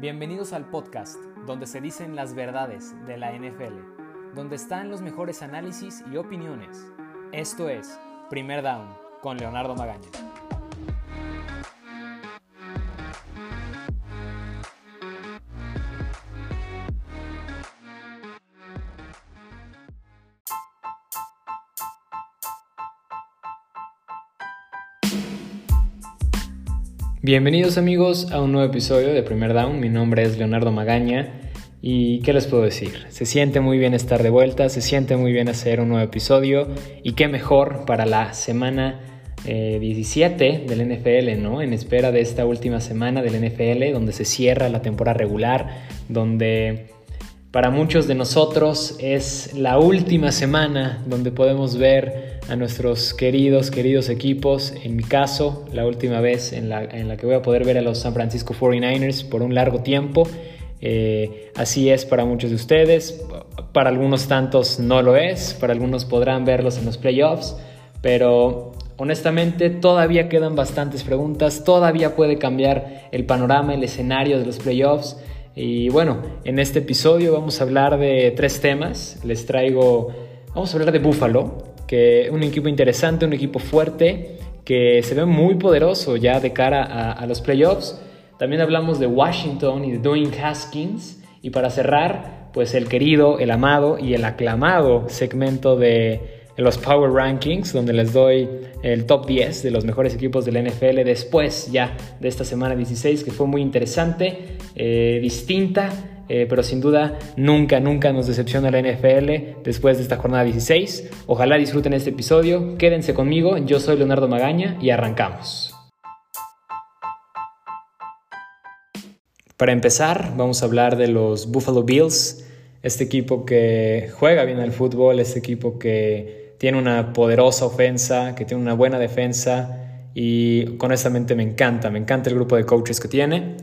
Bienvenidos al podcast donde se dicen las verdades de la NFL, donde están los mejores análisis y opiniones. Esto es Primer Down con Leonardo Magaña. Bienvenidos amigos a un nuevo episodio de Primer Down. Mi nombre es Leonardo Magaña y ¿qué les puedo decir? Se siente muy bien estar de vuelta, se siente muy bien hacer un nuevo episodio y qué mejor para la semana 17 eh, del NFL, ¿no? En espera de esta última semana del NFL donde se cierra la temporada regular, donde para muchos de nosotros es la última semana donde podemos ver a nuestros queridos, queridos equipos. En mi caso, la última vez en la, que voy a poder ver a los San Francisco 49ers por un largo tiempo. Eh, así es para muchos de ustedes, para algunos tantos no lo es, para algunos podrán verlos en los playoffs, pero honestamente todavía quedan bastantes preguntas, todavía puede cambiar el panorama, el escenario de los playoffs. Y bueno, en este episodio vamos a hablar de tres temas. Les traigo, vamos a hablar de Buffalo, que un equipo interesante, un equipo fuerte, que se ve muy poderoso ya de cara a, los playoffs. También hablamos de Washington y de Dwayne Haskins. Y para cerrar, pues el querido, el amado y el aclamado segmento de los Power Rankings, donde les doy el top 10 de los mejores equipos de la NFL después ya de esta semana 16, que fue muy interesante, eh, distinta, eh, pero sin duda nunca, nunca nos decepciona la NFL después de esta jornada 16. Ojalá disfruten este episodio, quédense conmigo, yo soy Leonardo Magaña y arrancamos. Para empezar, vamos a hablar de los Buffalo Bills, este equipo que juega bien al fútbol, este equipo que tiene una poderosa ofensa, que tiene una buena defensa y honestamente me encanta, me encanta el grupo de coaches que tiene.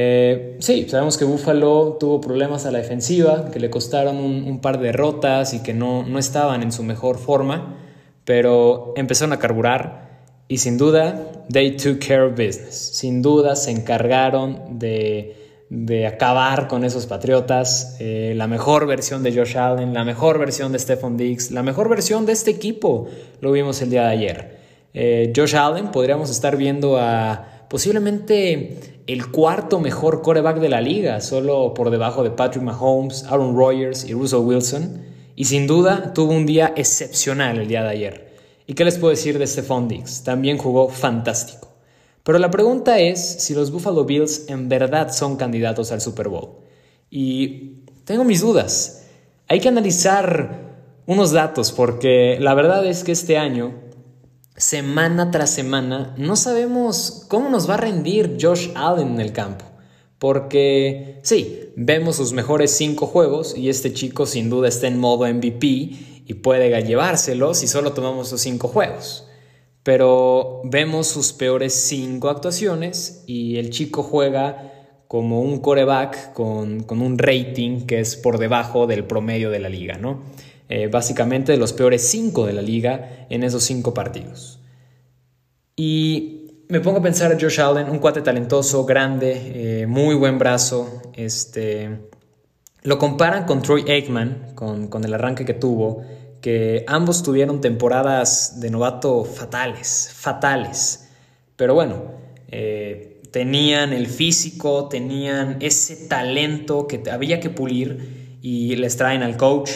Eh, sí, sabemos que Buffalo tuvo problemas a la defensiva, que le costaron un, par de derrotas y que no, no estaban en su mejor forma, pero empezaron a carburar y sin duda, they took care of business. Sin duda se encargaron de de acabar con esos Patriotas, eh, la mejor versión de Josh Allen, la mejor versión de Stephon Diggs, la mejor versión de este equipo, lo vimos el día de ayer. Eh, Josh Allen podríamos estar viendo a posiblemente el cuarto mejor coreback de la liga, solo por debajo de Patrick Mahomes, Aaron Rodgers y Russell Wilson, y sin duda tuvo un día excepcional el día de ayer. ¿Y qué les puedo decir de Stephon Diggs? También jugó fantástico. Pero la pregunta es si los Buffalo Bills en verdad son candidatos al Super Bowl. Y tengo mis dudas. Hay que analizar unos datos porque la verdad es que este año, semana tras semana, no sabemos cómo nos va a rendir Josh Allen en el campo. Porque sí, vemos sus mejores cinco juegos y este chico sin duda está en modo MVP y puede llevárselo si solo tomamos sus cinco juegos pero vemos sus peores cinco actuaciones y el chico juega como un coreback con, un rating que es por debajo del promedio de la liga, ¿no? Eh, básicamente de los peores cinco de la liga en esos cinco partidos. Y me pongo a pensar a Josh Allen, un cuate talentoso, grande, eh, muy buen brazo. Este, lo comparan con Troy Aikman, con, con el arranque que tuvo que ambos tuvieron temporadas de novato fatales, fatales. Pero bueno, eh, tenían el físico, tenían ese talento que había que pulir y les traen al coach,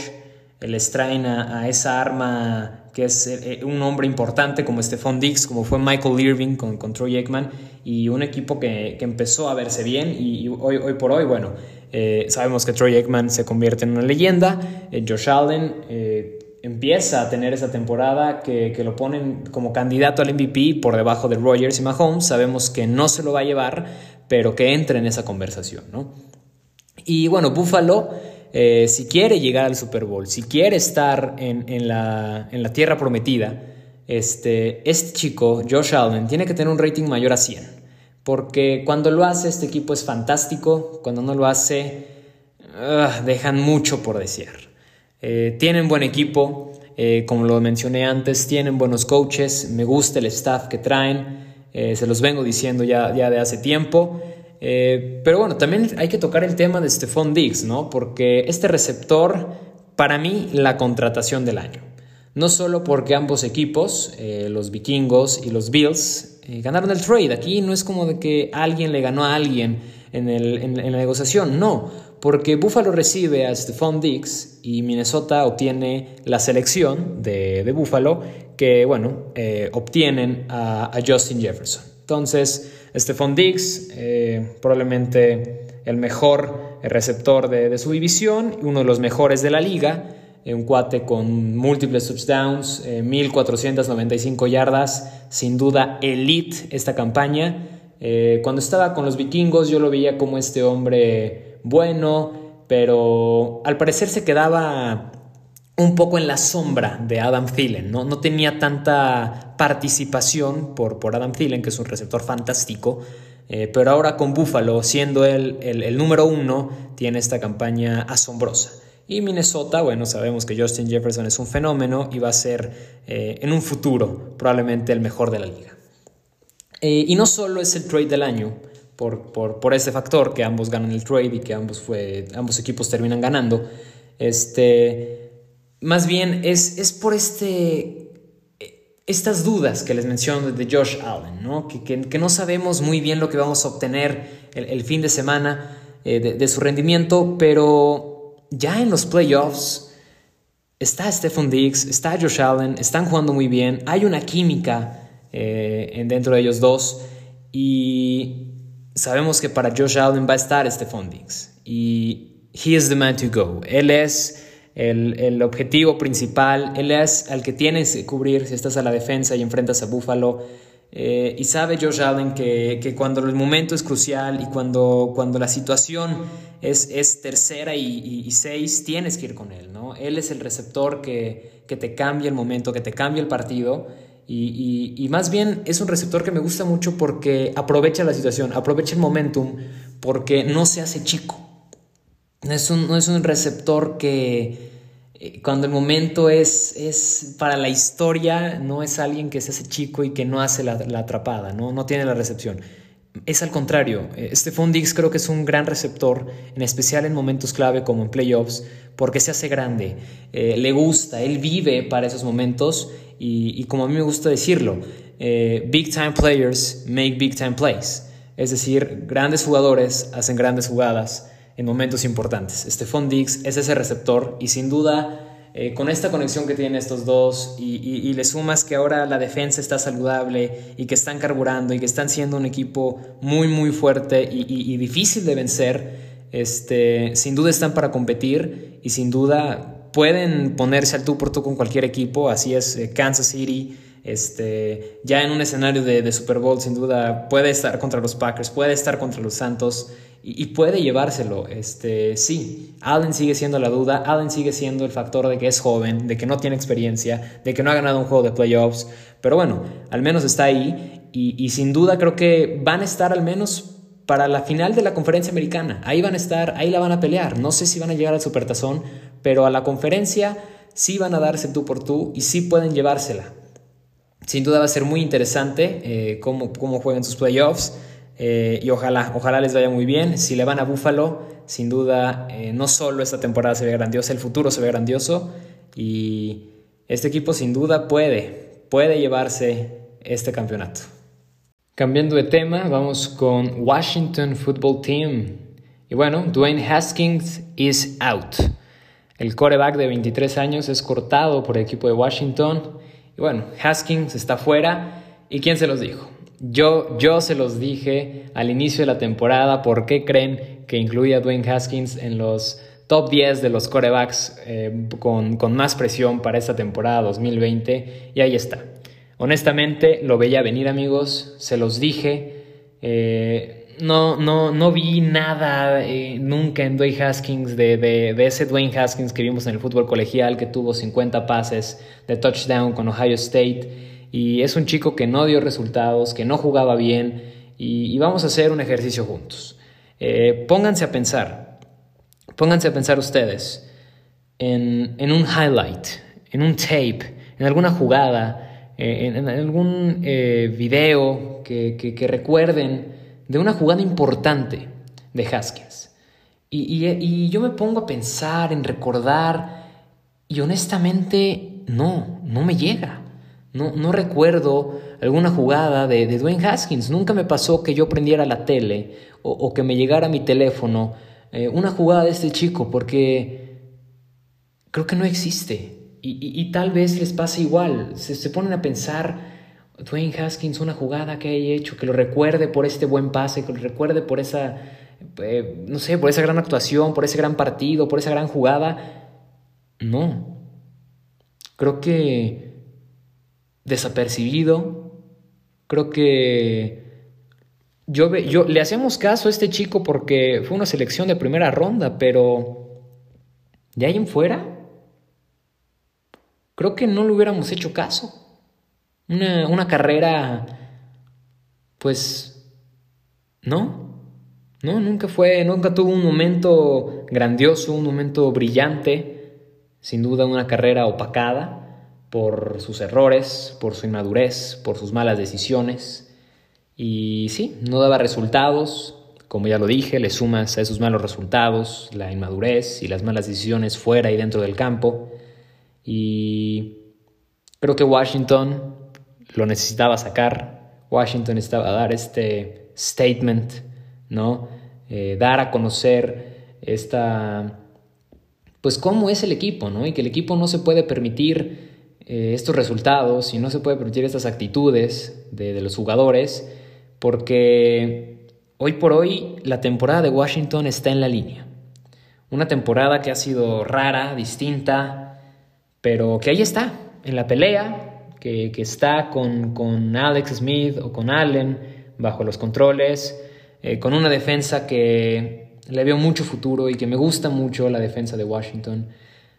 les traen a, esa arma que es eh, un hombre importante como Stephon Dix, como fue Michael Irving con, Troy Aikman, y un equipo que, empezó a verse bien y, hoy, hoy por hoy, bueno, eh, sabemos que Troy Aikman se convierte en una leyenda, Josh Allen empieza a tener esa temporada que, lo ponen como candidato al MVP por debajo de Rogers y Mahomes, sabemos que no se lo va a llevar, pero que entra en esa conversación, ¿no? Y bueno, Buffalo, eh, si quiere llegar al Super Bowl, si quiere estar en, la, tierra prometida, este, este chico, Josh Allen, tiene que tener un rating mayor a 100. Porque cuando lo hace, este equipo es fantástico. Cuando no lo hace, ah, dejan mucho por desear. Eh, tienen buen equipo, eh, como lo mencioné antes, tienen buenos coaches, me gusta el staff que traen, eh, se los vengo diciendo ya, ya de hace tiempo. Pero bueno, también hay que tocar el tema de Stephon Diggs, ¿no? Porque este receptor, para mí, la contratación del año. No solo porque ambos equipos, los vikingos y los Bills, ganaron el trade. Aquí no es como de que alguien le ganó a alguien en, en la negociación, no porque Buffalo recibe a Stephon Diggs y Minnesota obtiene la selección de, de Buffalo que, bueno, eh, obtienen a, Justin Jefferson. Entonces, Stephon Diggs, eh, probablemente el mejor receptor de, su división, uno de los mejores de la liga, eh, un cuate con múltiples touchdowns, 1495 yardas, sin duda elite esta campaña. cuando estaba con los vikingos yo lo veía como este hombre bueno, pero al parecer se quedaba un poco en la sombra de Adam Thielen, ¿no? No tenía tanta participación por, por Adam Thielen, que es un receptor fantástico, eh, pero ahora con Buffalo, siendo él el, número uno, tiene esta campaña asombrosa. Y Minnesota, bueno, sabemos que Justin Jefferson es un fenómeno y va a ser eh, en un futuro probablemente el mejor de la liga. Eh, y no solo es el trade del año, por, por, por, ese factor, que ambos ganan el trade y que ambos, fue, ambos equipos terminan ganando. Este, más bien es, es por este, estas dudas que les menciono de Josh Allen, ¿no? Que, que, no sabemos muy bien lo que vamos a obtener el, fin de semana eh, de, su rendimiento, pero ya en los playoffs está Stephen Diggs, está Josh Allen, están jugando muy bien, hay una química eh, dentro de ellos dos y sabemos que para Josh Allen va a estar Stephon Diggs y he is the man to go. Él es el, el, objetivo principal, él es el que tienes que cubrir si estás a la defensa y enfrentas a Buffalo. Eh, y sabe Josh Allen que, que, cuando el momento es crucial y cuando, cuando la situación es, es tercera y, y, seis, tienes que ir con él. ¿no? Él es el receptor que, que te cambia el momento, que te cambia el partido. Y, más bien es un receptor que me gusta mucho porque aprovecha la situación, aprovecha el momentum, porque no se hace chico. No es un, no es un receptor que eh, cuando el momento es, es para la historia, no es alguien que se hace chico y que no hace la, atrapada, ¿no? no tiene la recepción. Es al contrario, Stephon Diggs creo que es un gran receptor, en especial en momentos clave como en playoffs, porque se hace grande, eh, le gusta, él vive para esos momentos y, como a mí me gusta decirlo, eh, big time players make big time plays. Es decir, grandes jugadores hacen grandes jugadas en momentos importantes. Stephon Diggs es ese receptor y sin duda eh, con esta conexión que tienen estos dos y, le sumas que ahora la defensa está saludable y que están carburando y que están siendo un equipo muy muy fuerte y, difícil de vencer, este, sin duda están para competir y sin duda pueden ponerse al tú por tú con cualquier equipo, así es eh, Kansas City, este, ya en un escenario de, Super Bowl sin duda puede estar contra los Packers, puede estar contra los Santos y, puede llevárselo. Este, sí, Allen sigue siendo la duda, Allen sigue siendo el factor de que es joven, de que no tiene experiencia, de que no ha ganado un juego de playoffs, pero bueno, al menos está ahí y, y sin duda creo que van a estar al menos para la final de la conferencia americana. Ahí van a estar, ahí la van a pelear. No sé si van a llegar al supertazón, pero a la conferencia sí van a darse tú por tú y sí pueden llevársela. Sin duda va a ser muy interesante eh, cómo, cómo juegan sus playoffs eh, y ojalá, ojalá les vaya muy bien. Si le van a Buffalo, sin duda eh, no solo esta temporada se ve grandiosa, el futuro se ve grandioso y este equipo sin duda puede, puede llevarse este campeonato. Cambiando de tema, vamos con Washington Football Team. Y bueno, Dwayne Haskins is out. El coreback de 23 años es cortado por el equipo de Washington. Y bueno, Haskins está fuera. ¿Y quién se los dijo? Yo, yo se los dije al inicio de la temporada. ¿Por qué creen que incluía a Dwayne Haskins en los top 10 de los corebacks eh, con, con más presión para esta temporada 2020? Y ahí está. Honestamente, lo veía venir, amigos. Se los dije. Eh, no, no, no vi nada eh, nunca en Dwayne Haskins de, de, ese Dwayne Haskins que vimos en el fútbol colegial, que tuvo 50 pases de touchdown con Ohio State. Y es un chico que no dio resultados, que no jugaba bien. Y, vamos a hacer un ejercicio juntos. Eh, pónganse a pensar, pónganse a pensar ustedes en, en un highlight, en un tape, en alguna jugada, eh, en, algún video que, que recuerden de una jugada importante de Haskins. Y, yo me pongo a pensar, en recordar, y honestamente no, no me llega. No, no recuerdo alguna jugada de, Dwayne Haskins. Nunca me pasó que yo prendiera la tele o, que me llegara mi teléfono eh, una jugada de este chico, porque creo que no existe. Y, tal vez les pase igual. Se, se ponen a pensar, Dwayne Haskins, una jugada que haya hecho, que lo recuerde por este buen pase, que lo recuerde por esa eh, no sé, por esa gran actuación, por ese gran partido, por esa gran jugada. No. Creo que desapercibido. Creo que yo, yo le hacemos caso a este chico porque fue una selección de primera ronda, pero de ahí en fuera, creo que no le hubiéramos hecho caso. Una, una carrera, pues, no, no, nunca fue, nunca tuvo un momento grandioso, un momento brillante, sin duda una carrera opacada por sus errores, por su inmadurez, por sus malas decisiones. Y sí, no daba resultados, como ya lo dije, le sumas a esos malos resultados la inmadurez y las malas decisiones fuera y dentro del campo. Y creo que Washington lo necesitaba sacar. Washington estaba a dar este statement ¿no? Eh, dar a conocer esta, pues cómo es el equipo, ¿no? Y que el equipo no se puede permitir eh, estos resultados y no se puede permitir estas actitudes de, los jugadores, porque hoy por hoy la temporada de Washington está en la línea. Una temporada que ha sido rara, distinta, pero que ahí está, en la pelea, que, está con, con Alex Smith o con Allen bajo los controles, eh, con una defensa que le veo mucho futuro y que me gusta mucho la defensa de Washington.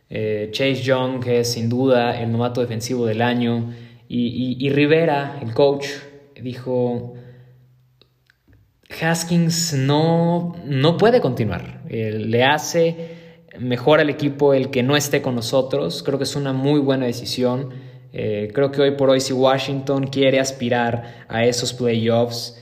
Eh, Chase Young, que es sin duda el novato defensivo del año, y, Rivera, el coach, dijo, Haskins no, no puede continuar, le hace mejor al equipo el que no esté con nosotros, creo que es una muy buena decisión. Eh, creo que hoy por hoy si Washington quiere aspirar a esos playoffs,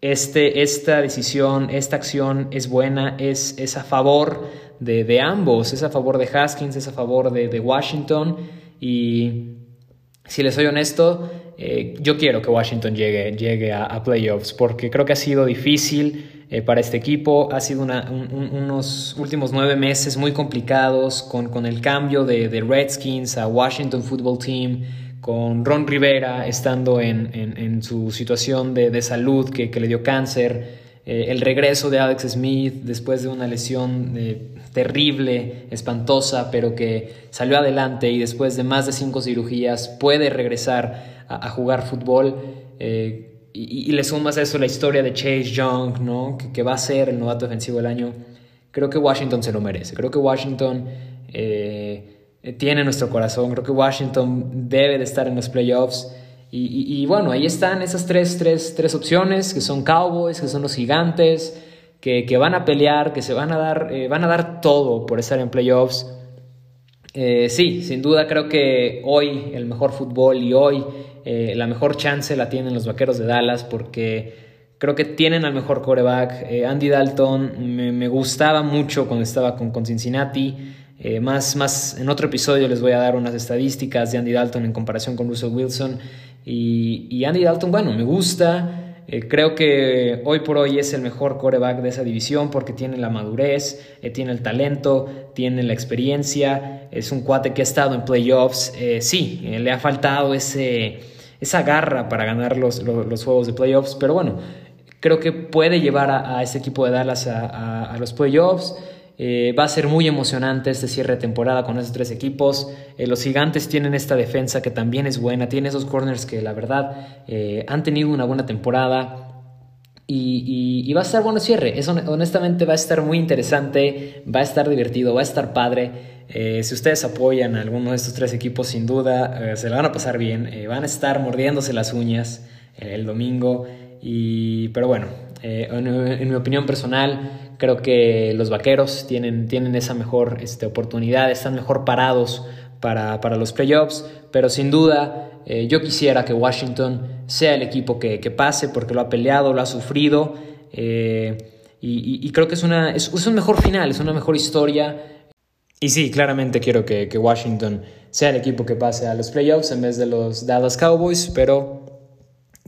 este, esta decisión, esta acción es buena, es, es a favor de, ambos, es a favor de Haskins, es a favor de, Washington. Y si les soy honesto, eh, yo quiero que Washington llegue, llegue a, playoffs porque creo que ha sido difícil eh, para este equipo, ha sido unos últimos nueve meses muy complicados con, con el cambio de, de Redskins a Washington Football Team con Ron Rivera estando en, su situación de, salud que, le dio cáncer, eh, el regreso de Alex Smith después de una lesión eh, terrible, espantosa, pero que salió adelante y después de más de cinco cirugías puede regresar a, jugar fútbol. Y, le sumas a eso la historia de Chase Young, ¿no? que, va a ser el novato defensivo del año. Creo que Washington se lo merece. Creo que Washington eh, tiene nuestro corazón. Creo que Washington debe de estar en los playoffs. Y, bueno, ahí están esas tres, tres, tres, opciones, que son Cowboys, que son los gigantes, que, que van a pelear, que se van a dar, eh, van a dar todo por estar en playoffs. Eh, sí, sin duda creo que hoy el mejor fútbol y hoy la mejor chance la tienen los Vaqueros de Dallas porque creo que tienen al mejor coreback. Andy Dalton me, gustaba mucho cuando estaba con, Cincinnati. Eh, más, más en otro episodio les voy a dar unas estadísticas de Andy Dalton en comparación con Russell Wilson. Y, Andy Dalton, bueno, me gusta. Eh, creo que hoy por hoy es el mejor coreback de esa división porque tiene la madurez, eh, tiene el talento, tiene la experiencia. Es un cuate que ha estado en playoffs. sí, le ha faltado ese, esa garra para ganar los, los, juegos de playoffs, pero bueno, creo que puede llevar a, ese equipo de Dallas a, a los playoffs. Eh, va a ser muy emocionante este cierre de temporada con esos tres equipos. Eh, los gigantes tienen esta defensa que también es buena, tienen esos corners que la verdad eh, han tenido una buena temporada. Y, va a estar bueno cierre. Eso, honestamente va a estar muy interesante, va a estar divertido, va a estar padre. si ustedes apoyan a alguno de estos tres equipos, sin duda se la van a pasar bien. van a estar mordiéndose las uñas el domingo. Y, pero bueno, en mi opinión personal, Creo que los vaqueros tienen, tienen esa mejor este, oportunidad, están mejor parados para, los playoffs, pero sin duda eh, yo quisiera que Washington sea el equipo que, pase porque lo ha peleado, lo ha sufrido eh, y, creo que es, una, es, un mejor final, es una mejor historia. Y sí, claramente quiero que, que Washington sea el equipo que pase a los playoffs en vez de los Dallas Cowboys, pero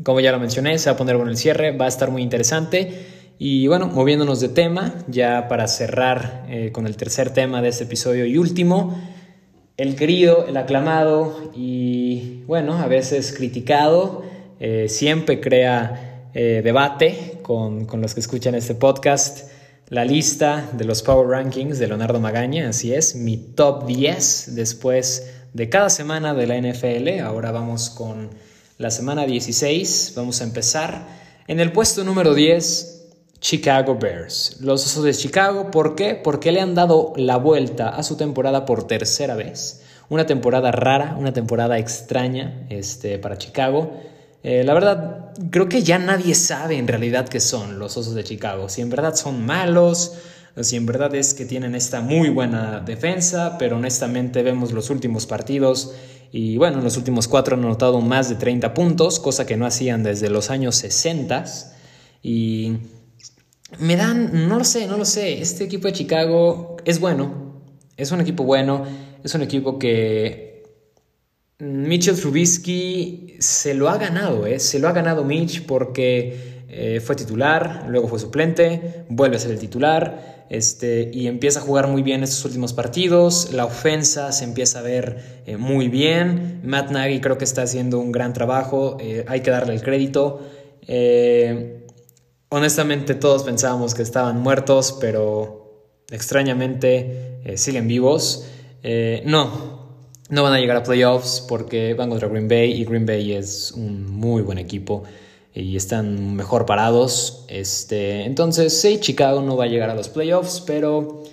como ya lo mencioné, se va a poner bueno el cierre, va a estar muy interesante. Y bueno, moviéndonos de tema, ya para cerrar eh, con el tercer tema de este episodio y último, el querido, el aclamado y bueno, a veces criticado, eh, siempre crea eh, debate con, con, los que escuchan este podcast. La lista de los Power Rankings de Leonardo Magaña, así es, mi top 10 después de cada semana de la NFL. Ahora vamos con la semana 16. Vamos a empezar en el puesto número 10. Chicago Bears. Los Osos de Chicago, ¿por qué? Porque le han dado la vuelta a su temporada por tercera vez. Una temporada rara, una temporada extraña este, para Chicago. Eh, la verdad, creo que ya nadie sabe en realidad qué son los Osos de Chicago. Si en verdad son malos, si en verdad es que tienen esta muy buena defensa, pero honestamente vemos los últimos partidos y bueno, en los últimos cuatro han anotado más de 30 puntos, cosa que no hacían desde los años 60 y me dan, no lo sé, no lo sé, este equipo de Chicago es bueno, es un equipo bueno, es un equipo que Mitchell Trubisky se lo ha ganado, ¿eh? se lo ha ganado Mitch porque eh, fue titular, luego fue suplente, vuelve a ser el titular este, y empieza a jugar muy bien estos últimos partidos, la ofensa se empieza a ver eh, muy bien, Matt Nagy creo que está haciendo un gran trabajo, eh, hay que darle el crédito. Honestamente todos pensábamos que estaban muertos, pero extrañamente siguen vivos. no, no van a llegar a playoffs porque van contra Green Bay y Green Bay es un muy buen equipo y están mejor parados. Este, entonces, sí, Chicago no va a llegar a los playoffs, pero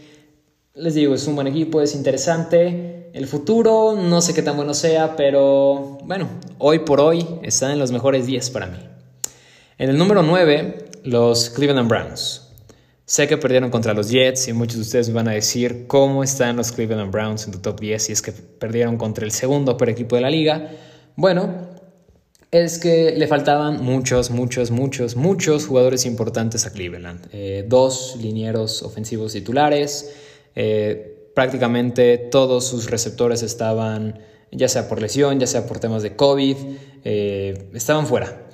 les digo, es un buen equipo, es interesante. El futuro, no sé qué tan bueno sea, pero bueno, hoy por hoy están en los mejores 10 para mí. En el número 9, los Cleveland Browns. Sé que perdieron contra los Jets y muchos de ustedes van a decir cómo están los Cleveland Browns en tu top 10 si es que perdieron contra el segundo per equipo de la liga. Bueno, es que le faltaban muchos, muchos, muchos, muchos jugadores importantes a Cleveland. Eh, dos linieros ofensivos titulares, eh, prácticamente todos sus receptores estaban, ya sea por lesión, ya sea por temas de COVID, eh, estaban fuera.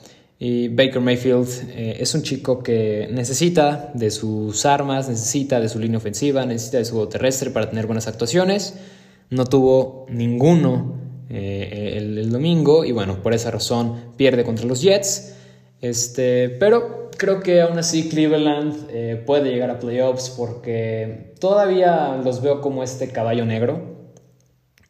Y Baker Mayfield es un chico que necesita de sus armas, necesita de su línea ofensiva, necesita de su juego terrestre para tener buenas actuaciones. No tuvo ninguno eh, el, domingo y bueno, por esa razón pierde contra los Jets. Este, pero creo que aún así Cleveland eh, puede llegar a playoffs porque todavía los veo como este caballo negro.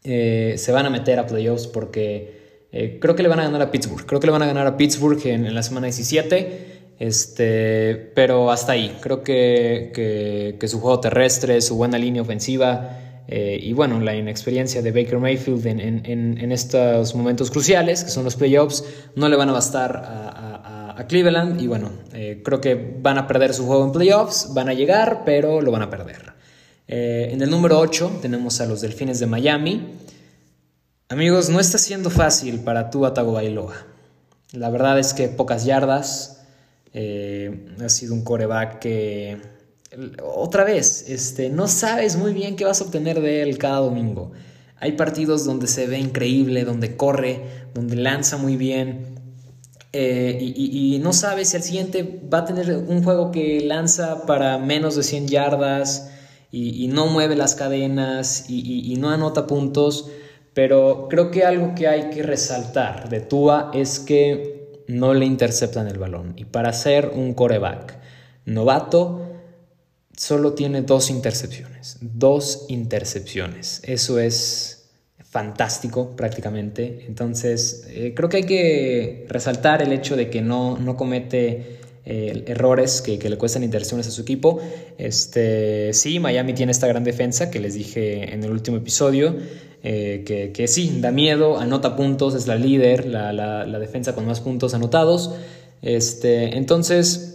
Eh, se van a meter a playoffs porque creo que le van a ganar a Pittsburgh. Creo que le van a ganar a Pittsburgh en, la semana 17. Este, pero hasta ahí. Creo que, que, su juego terrestre, su buena línea ofensiva eh, y bueno, la inexperiencia de Baker Mayfield en, estos momentos cruciales, que son los playoffs, no le van a bastar a, Cleveland. Y bueno, eh, creo que van a perder su juego en playoffs, van a llegar, pero lo van a perder. Eh, en el número 8 tenemos a los Delfines de Miami. Amigos, no está siendo fácil para tú Bailoa. La verdad es que pocas yardas. ha sido un coreback que otra vez, este, no sabes muy bien qué vas a obtener de él cada domingo. Hay partidos donde se ve increíble, donde corre, donde lanza muy bien. Eh, y, no sabes si al siguiente va a tener un juego que lanza para menos de 100 yardas y, no mueve las cadenas y, no anota puntos. Pero creo que algo que hay que resaltar de Tua es que no le interceptan el balón. Y para ser un coreback novato, solo tiene dos intercepciones. Dos intercepciones. Eso es fantástico prácticamente. Entonces, eh, creo que hay que resaltar el hecho de que no, no comete eh, errores que, le cuestan intercepciones a su equipo. Este, sí, Miami tiene esta gran defensa que les dije en el último episodio. Eh, que, que, sí, da miedo, anota puntos, es la líder, la, la, defensa con más puntos anotados. Este, entonces,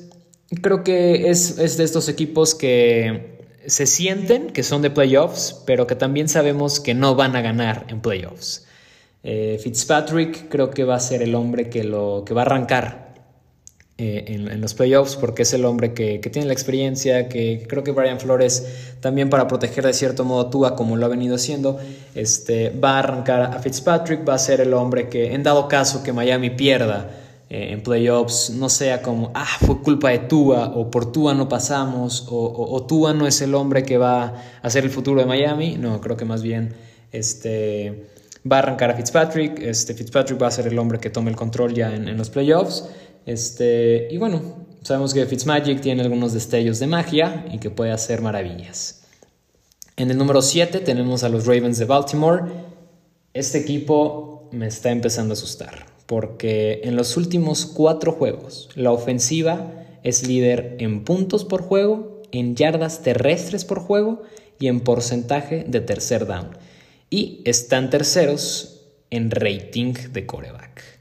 Creo que es, de estos equipos que se sienten que son de playoffs, pero que también sabemos que no van a ganar en playoffs. Eh, Fitzpatrick creo que va a ser el hombre que, lo, que va a arrancar eh, en, los playoffs porque es el hombre que, tiene la experiencia, que creo que Brian Flores también para proteger de cierto modo Tua como lo ha venido haciendo, este, va a arrancar a Fitzpatrick, va a ser el hombre que en dado caso que Miami pierda, eh, en playoffs no sea como, ah, fue culpa de Tua o por Tua no pasamos o, o, Tua no es el hombre que va a ser el futuro de Miami. No, creo que más bien este, va a arrancar a Fitzpatrick. Este, Fitzpatrick va a ser el hombre que tome el control ya en, los playoffs. Este, y bueno, sabemos que Fitzmagic tiene algunos destellos de magia y que puede hacer maravillas. En el número 7 tenemos a los Ravens de Baltimore. Este equipo me está empezando a asustar porque en los últimos cuatro juegos la ofensiva es líder en puntos por juego, en yardas terrestres por juego y en porcentaje de tercer down. Y están terceros en rating de coreback.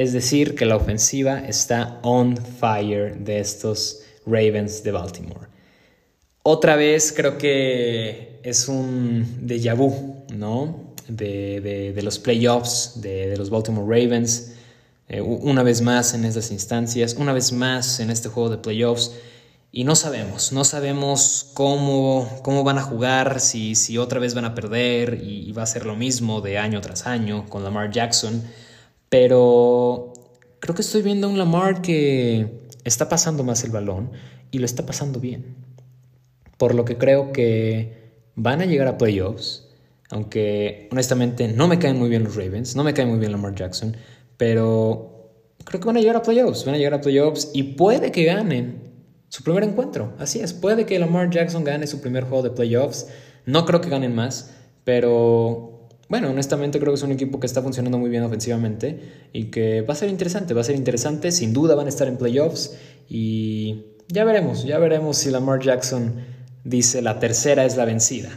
Es decir, que la ofensiva está on fire de estos Ravens de Baltimore. Otra vez creo que es un déjà vu, ¿no? de, los playoffs de, los Baltimore Ravens. Eh, una vez más en estas instancias, una vez más en este juego de playoffs. Y no sabemos, no sabemos cómo, cómo van a jugar, si, si otra vez van a perder y, va a ser lo mismo de año tras año con Lamar Jackson. Pero creo que estoy viendo a un Lamar que está pasando más el balón y lo está pasando bien. Por lo que creo que van a llegar a playoffs aunque honestamente no me caen muy bien los Ravens, no me cae muy bien Lamar Jackson, pero creo que van a llegar a playoffs, van a llegar a playoffs y puede que ganen su primer encuentro. Así es, puede que Lamar Jackson gane su primer juego de playoffs. No creo que ganen más, pero bueno, honestamente creo que es un equipo que está funcionando muy bien ofensivamente y que va a ser interesante, va a ser interesante, sin duda van a estar en playoffs y ya veremos, ya veremos si Lamar Jackson dice la tercera es la vencida.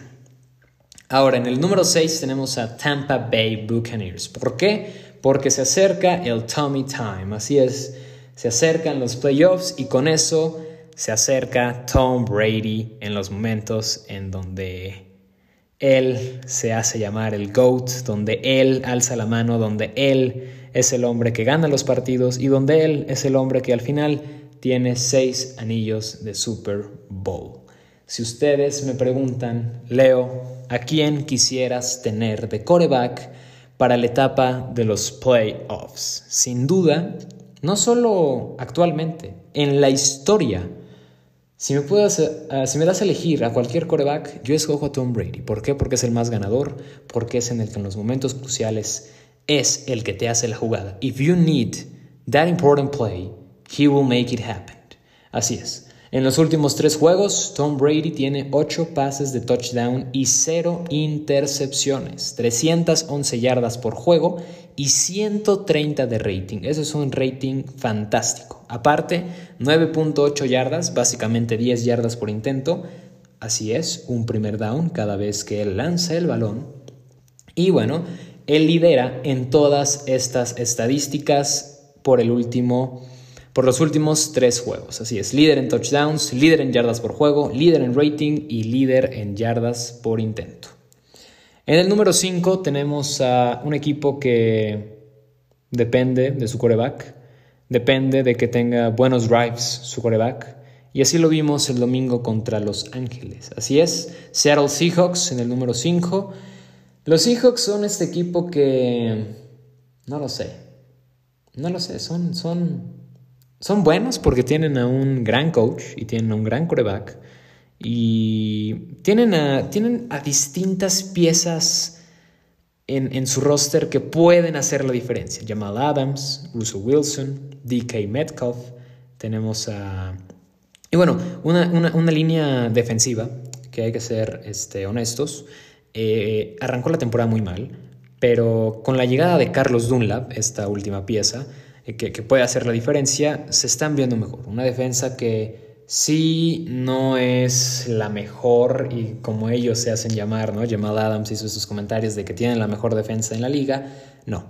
Ahora, en el número 6 tenemos a Tampa Bay Buccaneers. ¿Por qué? Porque se acerca el Tommy Time. Así es, se acercan los playoffs y con eso se acerca Tom Brady en los momentos en donde él se hace llamar el GOAT, donde él alza la mano, donde él es el hombre que gana los partidos y donde él es el hombre que al final tiene seis anillos de Super Bowl. Si ustedes me preguntan, Leo, ¿a quién quisieras tener de coreback para la etapa de los playoffs? Sin duda, no solo actualmente, en la historia. Si me, ah, si me das a elegir a cualquier coreback, yo escojo a Tom Brady. ¿Por qué? Porque es el más ganador, porque es en el que en los momentos cruciales es el que te hace la jugada. If you need that important play, he will make it happen. Así es. En los últimos tres juegos, Tom Brady tiene 8 pases de touchdown y 0 intercepciones, 311 yardas por juego y 130 de rating. Eso es un rating fantástico. Aparte, 9.8 yardas, básicamente 10 yardas por intento. Así es, un primer down cada vez que él lanza el balón. Y bueno, él lidera en todas estas estadísticas por el último por los últimos tres juegos. Así es, líder en touchdowns, líder en yardas por juego, líder en rating y líder en yardas por intento. En el número 5 tenemos a un equipo que depende de su coreback, depende de que tenga buenos drives su coreback. Y así lo vimos el domingo contra Los Ángeles. Así es, Seattle Seahawks en el número 5. Los Seahawks son este equipo que... No lo sé. No lo sé, son, son son buenos porque tienen a un gran coach y tienen a un gran coreback y tienen a, tienen a distintas piezas en, su roster que pueden hacer la diferencia. Jamal Adams, Russell Wilson, DK Metcalf, tenemos a... Y bueno, una, línea defensiva que hay que ser este, honestos. Eh, arrancó la temporada muy mal, pero con la llegada de Carlos Dunlap, esta última pieza, eh, que, puede hacer la diferencia, se están viendo mejor. Una defensa que sí no es la mejor y como ellos se hacen llamar, ¿no? Jamal Adams hizo sus comentarios de que tienen la mejor defensa en la liga. No,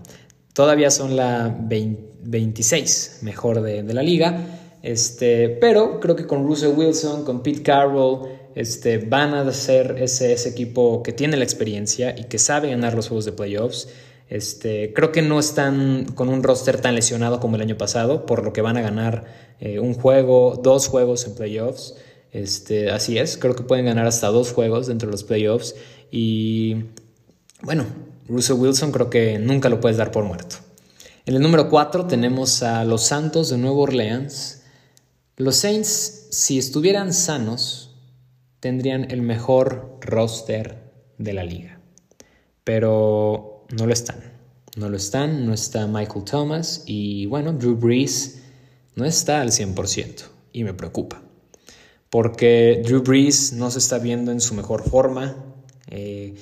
todavía son la 26 mejor de, la liga. Este, pero creo que con Russell Wilson, con Pete Carroll, este, van a ser ese, ese equipo que tiene la experiencia y que sabe ganar los juegos de playoffs. Este, creo que no están con un roster tan lesionado como el año pasado, por lo que van a ganar eh, un juego, dos juegos en playoffs. Este, así es, creo que pueden ganar hasta dos juegos dentro de los playoffs. Y bueno, Russell Wilson creo que nunca lo puedes dar por muerto. En el número 4 tenemos a los Santos de Nueva Orleans. Los Saints, si estuvieran sanos, tendrían el mejor roster de la liga. Pero no lo están. No lo están, no está Michael Thomas y bueno, Drew Brees no está al 100% y me preocupa. Porque Drew Brees no se está viendo en su mejor forma. Eh,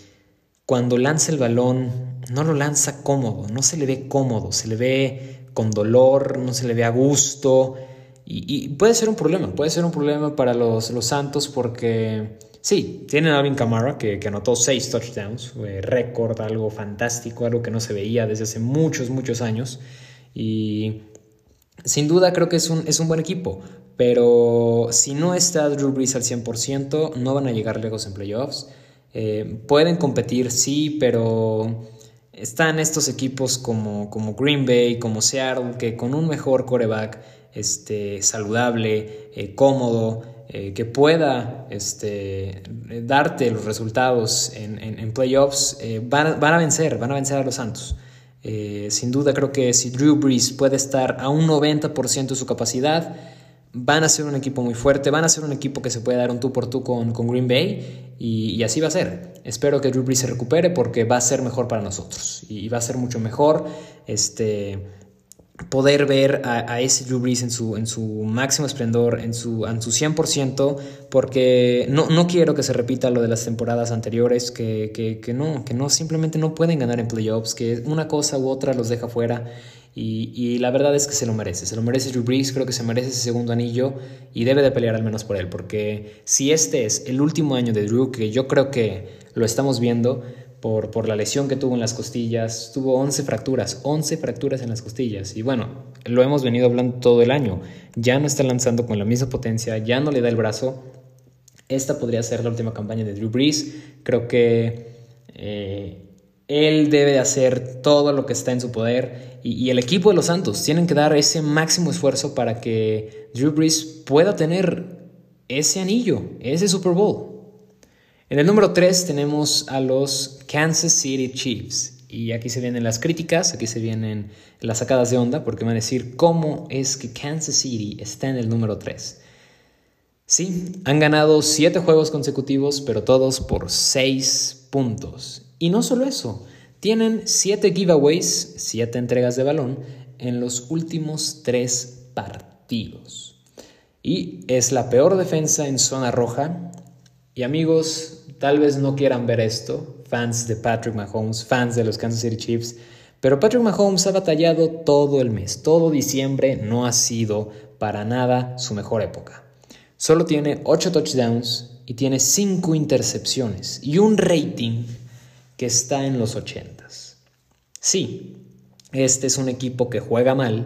cuando lanza el balón, no lo lanza cómodo, no se le ve cómodo, se le ve con dolor, no se le ve a gusto. Y, puede ser un problema, puede ser un problema para los, los Santos porque Sí, tienen a Alvin Kamara que, anotó seis touchdowns, récord, algo fantástico, algo que no se veía desde hace muchos, muchos años. Y sin duda creo que es un, es un buen equipo, pero si no está Drew Brees al 100%, no van a llegar lejos en playoffs. Eh, pueden competir, sí, pero están estos equipos como, como Green Bay, como Seattle, que con un mejor coreback este, saludable, eh, cómodo, eh, que pueda este, darte los resultados en, playoffs, eh, van, a vencer, van a vencer a los Santos. Eh, sin duda creo que si Drew Brees puede estar a un 90% de su capacidad, van a ser un equipo muy fuerte, van a ser un equipo que se puede dar un tú por tú con, con Green Bay y, y, así va a ser. Espero que Drew Brees se recupere porque va a ser mejor para nosotros y, y va a ser mucho mejor. Este, poder ver a, ese Drew Brees en su, en su máximo esplendor, en su, en su 100%, porque no, no quiero que se repita lo de las temporadas anteriores, que, que, que, no, que no, simplemente no pueden ganar en playoffs, que una cosa u otra los deja fuera. Y, y, la verdad es que se lo merece, se lo merece Drew Brees, creo que se merece ese segundo anillo y debe de pelear al menos por él, porque si este es el último año de Drew, que yo creo que lo estamos viendo, por, por, la lesión que tuvo en las costillas. Tuvo 11 fracturas, 11 fracturas en las costillas. Y bueno, lo hemos venido hablando todo el año. Ya no está lanzando con la misma potencia, ya no le da el brazo. Esta podría ser la última campaña de Drew Brees. Creo que eh, él debe de hacer todo lo que está en su poder. Y, y, el equipo de los Santos tienen que dar ese máximo esfuerzo para que Drew Brees pueda tener ese anillo, ese Super Bowl. En el número 3 tenemos a los Kansas City Chiefs. Y aquí se vienen las críticas, aquí se vienen las sacadas de onda, porque van a decir cómo es que Kansas City está en el número 3. Sí, han ganado 7 juegos consecutivos, pero todos por 6 puntos. Y no solo eso, tienen 7 giveaways, 7 entregas de balón, en los últimos 3 partidos. Y es la peor defensa en zona roja. Y amigos, Tal vez no quieran ver esto, fans de Patrick Mahomes, fans de los Kansas City Chiefs, pero Patrick Mahomes ha batallado todo el mes, todo diciembre no ha sido para nada su mejor época. Solo tiene 8 touchdowns y tiene 5 intercepciones y un rating que está en los 80s. Sí, este es un equipo que juega mal,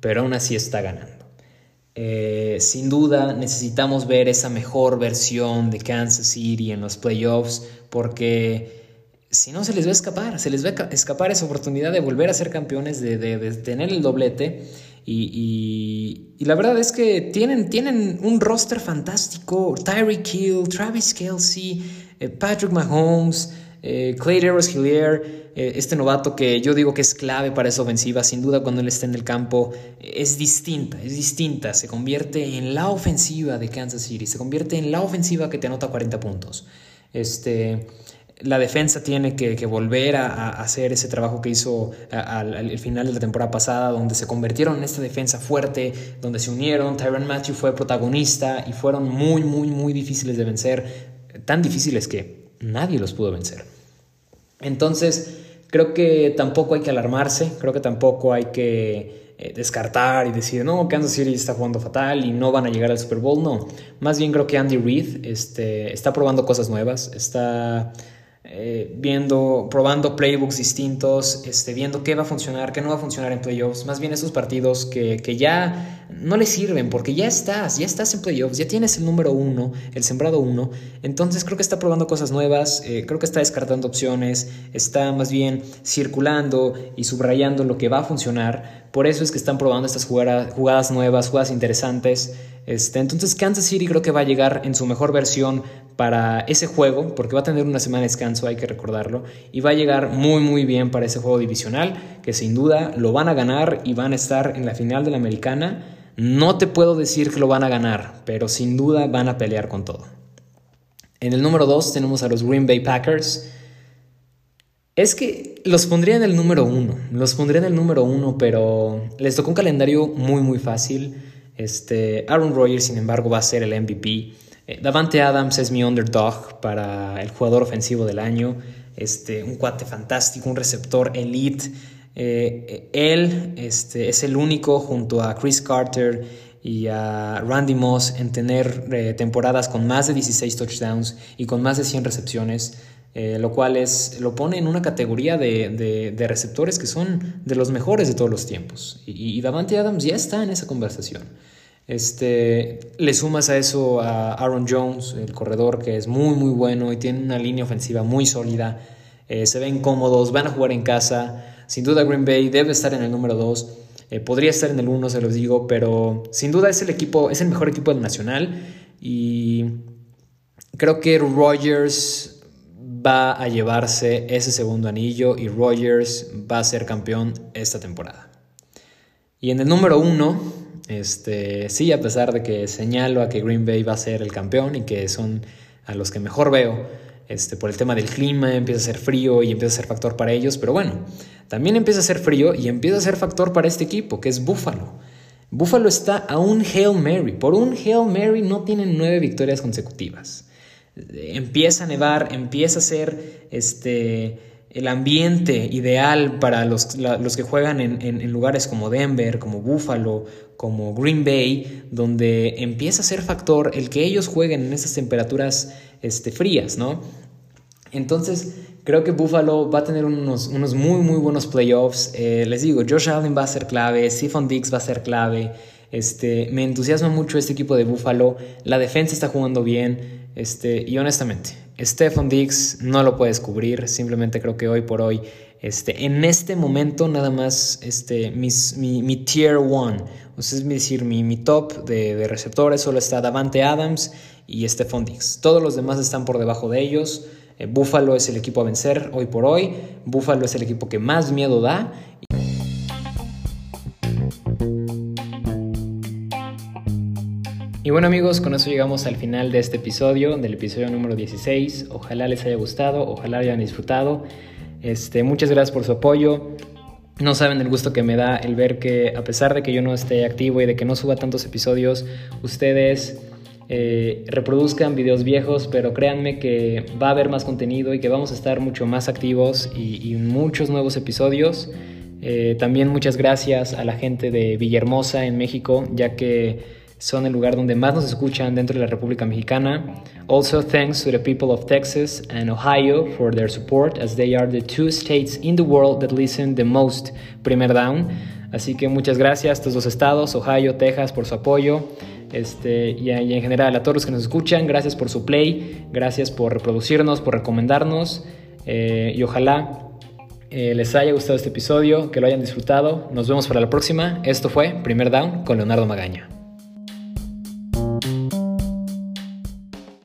pero aún así está ganando. Eh, sin duda necesitamos ver esa mejor versión de Kansas City en los playoffs porque si no se les va a escapar, se les va a escapar esa oportunidad de volver a ser campeones, de, tener el doblete. Y, la verdad es que tienen, tienen un roster fantástico. Tyreek Hill, Travis Kelsey, eh, Patrick Mahomes, eh, Clay Hillier, eh, este novato que yo digo que es clave para esa ofensiva, sin duda cuando él está en el campo, es distinta, es distinta, se convierte en la ofensiva de Kansas City, se convierte en la ofensiva que te anota 40 puntos. Este, la defensa tiene que, volver a, hacer ese trabajo que hizo al, final de la temporada pasada, donde se convirtieron en esta defensa fuerte, donde se unieron, Tyron Matthew fue protagonista y fueron muy, muy, muy difíciles de vencer, tan difíciles que nadie los pudo vencer. Entonces, creo que tampoco hay que alarmarse, creo que tampoco hay que eh, descartar y decir, no, Kansas City está jugando fatal y no van a llegar al Super Bowl. No, más bien creo que Andy Reid este, está probando cosas nuevas, está eh, viendo, probando playbooks distintos, este, viendo qué va a funcionar, qué no va a funcionar en playoffs, más bien esos partidos que, que ya no le sirven porque ya estás, ya estás en playoffs, ya tienes el número uno, el sembrado uno, entonces creo que está probando cosas nuevas, eh, creo que está descartando opciones, está más bien circulando y subrayando lo que va a funcionar, por eso es que están probando estas jugadas, jugadas nuevas, jugadas interesantes. Este, entonces Kansas City creo que va a llegar en su mejor versión para ese juego, porque va a tener una semana de descanso, hay que recordarlo, y va a llegar muy muy bien para ese juego divisional, que sin duda lo van a ganar y van a estar en la final de la americana. No te puedo decir que lo van a ganar, pero sin duda van a pelear con todo. En el número 2 tenemos a los Green Bay Packers. Es que los pondría en el número 1, los pondría en el número 1, pero les tocó un calendario muy muy fácil. Este, Aaron Rodgers, sin embargo, va a ser el MVP. Eh, Davante Adams es mi underdog para el jugador ofensivo del año. Este, un cuate fantástico, un receptor elite. Eh, él este, es el único junto a Chris Carter y a Randy Moss en tener eh, temporadas con más de 16 touchdowns y con más de 100 recepciones. lo cual es, lo pone en una categoría de, receptores que son de los mejores de todos los tiempos. Y Davante Adams ya está en esa conversación. Este, le sumas a eso a Aaron Jones, el corredor que es muy muy bueno y tiene una línea ofensiva muy sólida. Eh, se ven cómodos, van a jugar en casa. Sin duda Green Bay debe estar en el número 2. Eh, podría estar en el 1, se los digo, pero sin duda es el equipo, es el mejor equipo del Nacional y creo que Rogers va a llevarse ese segundo anillo y Rogers va a ser campeón esta temporada. Y en el número 1 este, sí, a pesar de que señalo a que Green Bay va a ser el campeón y que son a los que mejor veo, este, por el tema del clima, empieza a ser frío y empieza a ser factor para ellos, pero bueno, también empieza a ser frío y empieza a ser factor para este equipo, que es Buffalo. Buffalo está a un Hail Mary. Por un Hail Mary no tienen nueve victorias consecutivas. Empieza a nevar, empieza a ser este, el ambiente ideal para los, que juegan en, lugares como Denver, como Buffalo, como Green Bay, donde empieza a ser factor el que ellos jueguen en esas temperaturas este, frías, ¿no? Entonces, creo que Buffalo va a tener unos, unos muy, muy buenos playoffs. Eh, les digo, Josh Allen va a ser clave, Stephon Diggs va a ser clave. Este, me entusiasma mucho este equipo de Buffalo. La defensa está jugando bien. Este, y honestamente, Stephon Diggs no lo puedes cubrir. Simplemente creo que hoy por hoy, este, en este momento, nada más este, mi, mi tier one, o sea, es decir, mi, mi top de, receptores solo está Davante Adams y Stephon Diggs. Todos los demás están por debajo de ellos. Eh, Buffalo es el equipo a vencer hoy por hoy. Buffalo es el equipo que más miedo da. Bueno amigos, con eso llegamos al final de este episodio, del episodio número 16. Ojalá les haya gustado, ojalá hayan disfrutado. Este, muchas gracias por su apoyo. No saben el gusto que me da el ver que a pesar de que yo no esté activo y de que no suba tantos episodios, ustedes eh, reproduzcan videos viejos, pero créanme que va a haber más contenido y que vamos a estar mucho más activos y, muchos nuevos episodios. Eh, también muchas gracias a la gente de Villahermosa en México, ya que son el lugar donde más nos escuchan dentro de la República Mexicana. Also, thanks to the people of Texas and Ohio for their support, as they are the two states in the world that listen the most Primer Down. Así que muchas gracias a estos dos estados, Ohio, Texas, por su apoyo. Este, y, en general a todos los que nos escuchan, gracias por su play, gracias por reproducirnos, por recomendarnos. Eh, y ojalá eh, les haya gustado este episodio, que lo hayan disfrutado. Nos vemos para la próxima. Esto fue Primer Down con Leonardo Magaña.